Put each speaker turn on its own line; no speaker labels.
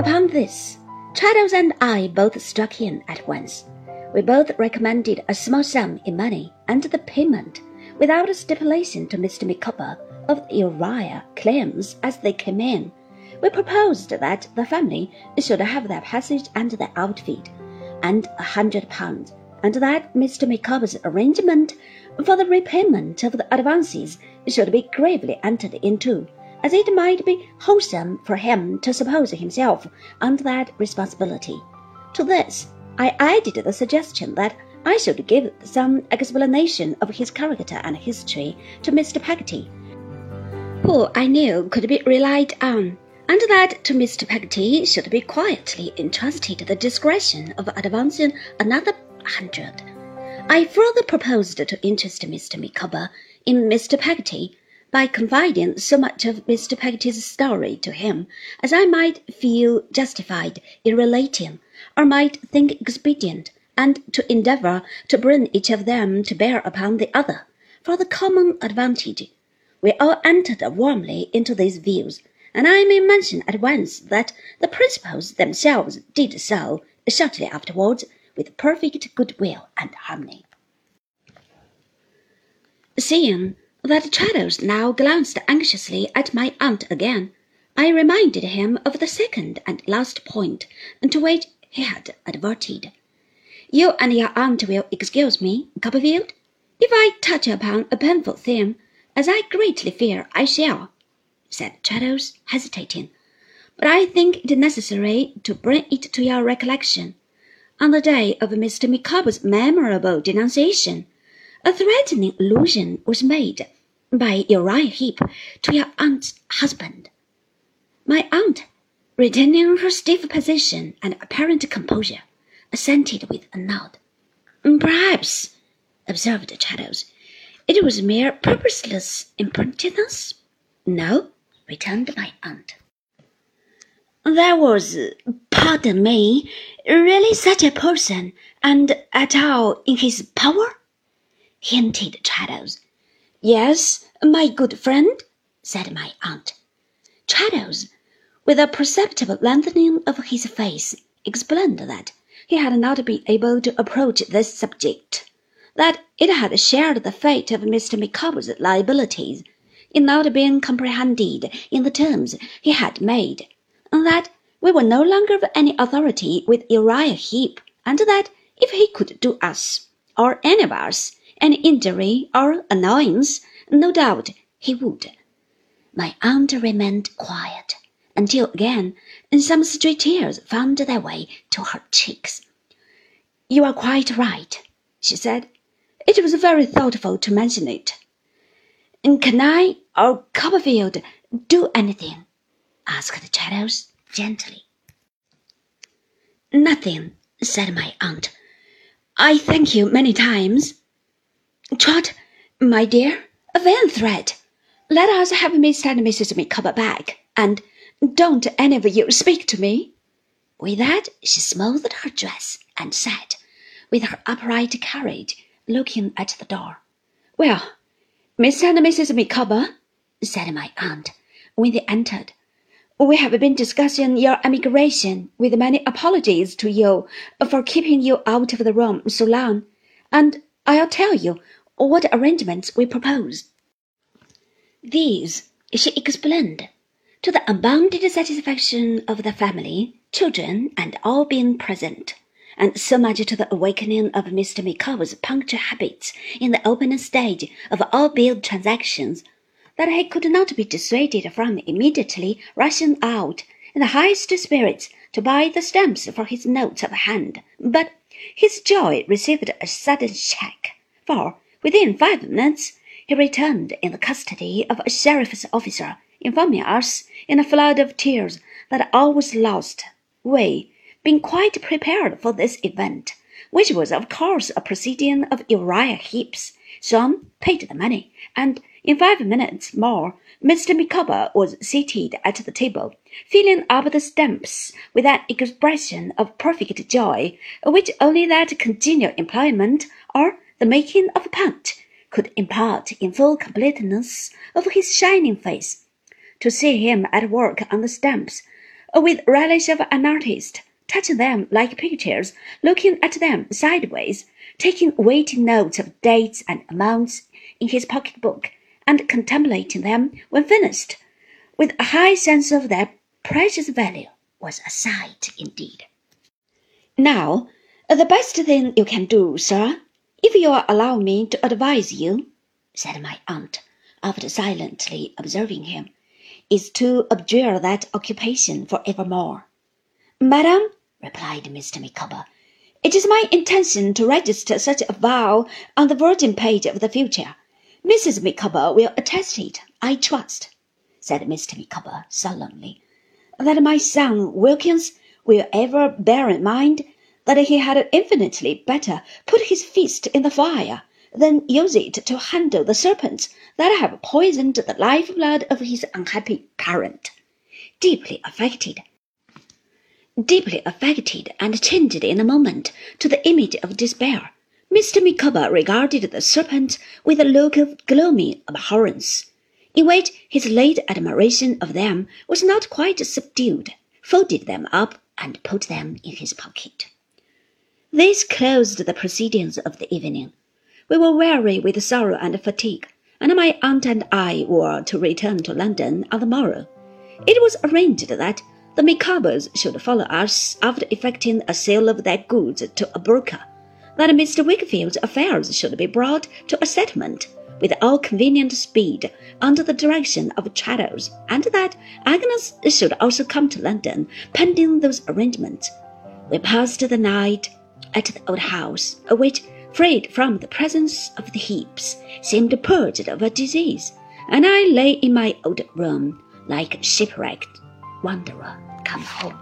Upon this, Traddles and I both struck in at once. We both recommended a small sum in money and the payment, without a stipulation to Mr. Micawber, of the Uriah claims as they came in. We proposed that the family should have their passage and their outfit, and a hundred pounds, and that Mr. Micawber's arrangement for the repayment of the advances should be gravely entered into, as it might be wholesome for him to suppose himself under that responsibility. To this I added the suggestion that I should give some explanation of his character and history to Mr. Peggotty, who I knew could be relied on, and that to Mr. Peggotty should be quietly entrusted the discretion of advancing another hundred. I further proposed to interest Mr. Micawber in Mr. Peggotty by confiding so much of Mr. Peggotty's story to him as I might feel justified in relating, or might think expedient, and to endeavour to bring each of them to bear upon the other, for the common advantage. We all entered warmly into these views, and I may mention at once that the principals themselves did so shortly afterwards with perfect goodwill and harmony. Seeing that Traddles now glanced anxiously at my aunt again, I reminded him of the second and last point to which he had adverted. You and your aunt will excuse me, Copperfield, if I touch upon a painful theme, as I greatly fear I shall, said Traddles, hesitating. But I think it necessary to bring it to your recollection. On the day of Mr. Micawber's memorable denunciation, a threatening allusion was made by Uriah Heep to your aunt's husband. My aunt, retaining her stiff position and apparent composure, assented with a nod. Perhaps, observed Traddles, it was mere purposeless impertinence. No, returned my aunt. There was, pardon me, really such a person, and at all in his power? Hinted Traddles. Yes, my good friend, said my aunt. Traddles, with a perceptible lengthening of his face, explained that he had not been able to approach this subject, that it had shared the fate of Mr. Micawber's liabilities in not being comprehended in the terms he had made, and that we were no longer of any authority with Uriah Heep, and that if he could do us, or any of us, any injury or annoyance, no doubt he would. My aunt remained quiet until again some stray tears found their way to her cheeks. You are quite right, she said. It was very thoughtful to mention it. Can I or Copperfield do anything? asked Traddles gently. Nothing, said my aunt. I thank you many times. Trot, my dear, a vain threat. Let us have Mr. and Mrs. Micawber back, and don't any of you speak to me. With that, she smoothed her dress and sat, with her upright carriage, looking at the door. Well, Mr. and Mrs. Micawber, said my aunt, when they entered, we have been discussing your emigration, with many apologies to you for keeping you out of the room so long, and I'll tell you what arrangements we propose. These, she explained, to the unbounded satisfaction of the family, children, and all being present, and so much to the awakening of Mr. Micawber's punctual habits in the opening stage of all bill transactions, that he could not be dissuaded from immediately rushing out in the highest spirits to buy the stamps for his notes of hand. But his joy received a sudden check, for Within five minutes, he returned in the custody of a sheriff's officer, informing us in a flood of tears that all was lost. We, being quite prepared for this event, which was of course a proceeding of Uriah Heep's, soon paid the money, and in five minutes more Mr. Micawber was seated at the table, filling up the stamps with an expression of perfect joy, which only that congenial employment or the making of a punt could impart in full completeness of his shining face. To see him at work on the stamps with relish of an artist, touching them like pictures, looking at them sideways, taking weighty notes of dates and amounts in his pocket book, and contemplating them when finished, with a high sense of their precious value, was a sight indeed. Now, the best thing you can do, sir, if you will allow me to advise you, said my aunt, after silently observing him, is to abjure that occupation for evermore. Madam, replied Mr. Micawber, it is my intention to register such a vow on the virgin page of the future. Mrs. Micawber will attest it, I trust, said Mr. Micawber solemnly, that my son Wilkins will ever bear in mind that he had infinitely better put his fist in the fire than use it to handle the serpents that have poisoned the lifeblood of his unhappy parent. Deeply affected, deeply affected and changed in a moment to the image of despair, Mr. Micawber regarded the serpents with a look of gloomy abhorrence, in which his late admiration of them was not quite subdued, folded them up, and put them in his pocket. This closed the proceedings of the evening. We were weary with sorrow and fatigue, and my aunt and I were to return to London on the morrow. It was arranged that the Micawbers should follow us after effecting a sale of their goods to a broker, that Mr. Wickfield's affairs should be brought to a settlement with all convenient speed under the direction of Traddles, and that Agnes should also come to London pending those arrangements. We passed the night at the old house, which, freed from the presence of the Heeps, seemed purged of a disease, and I lay in my old room like a shipwrecked wanderer come home.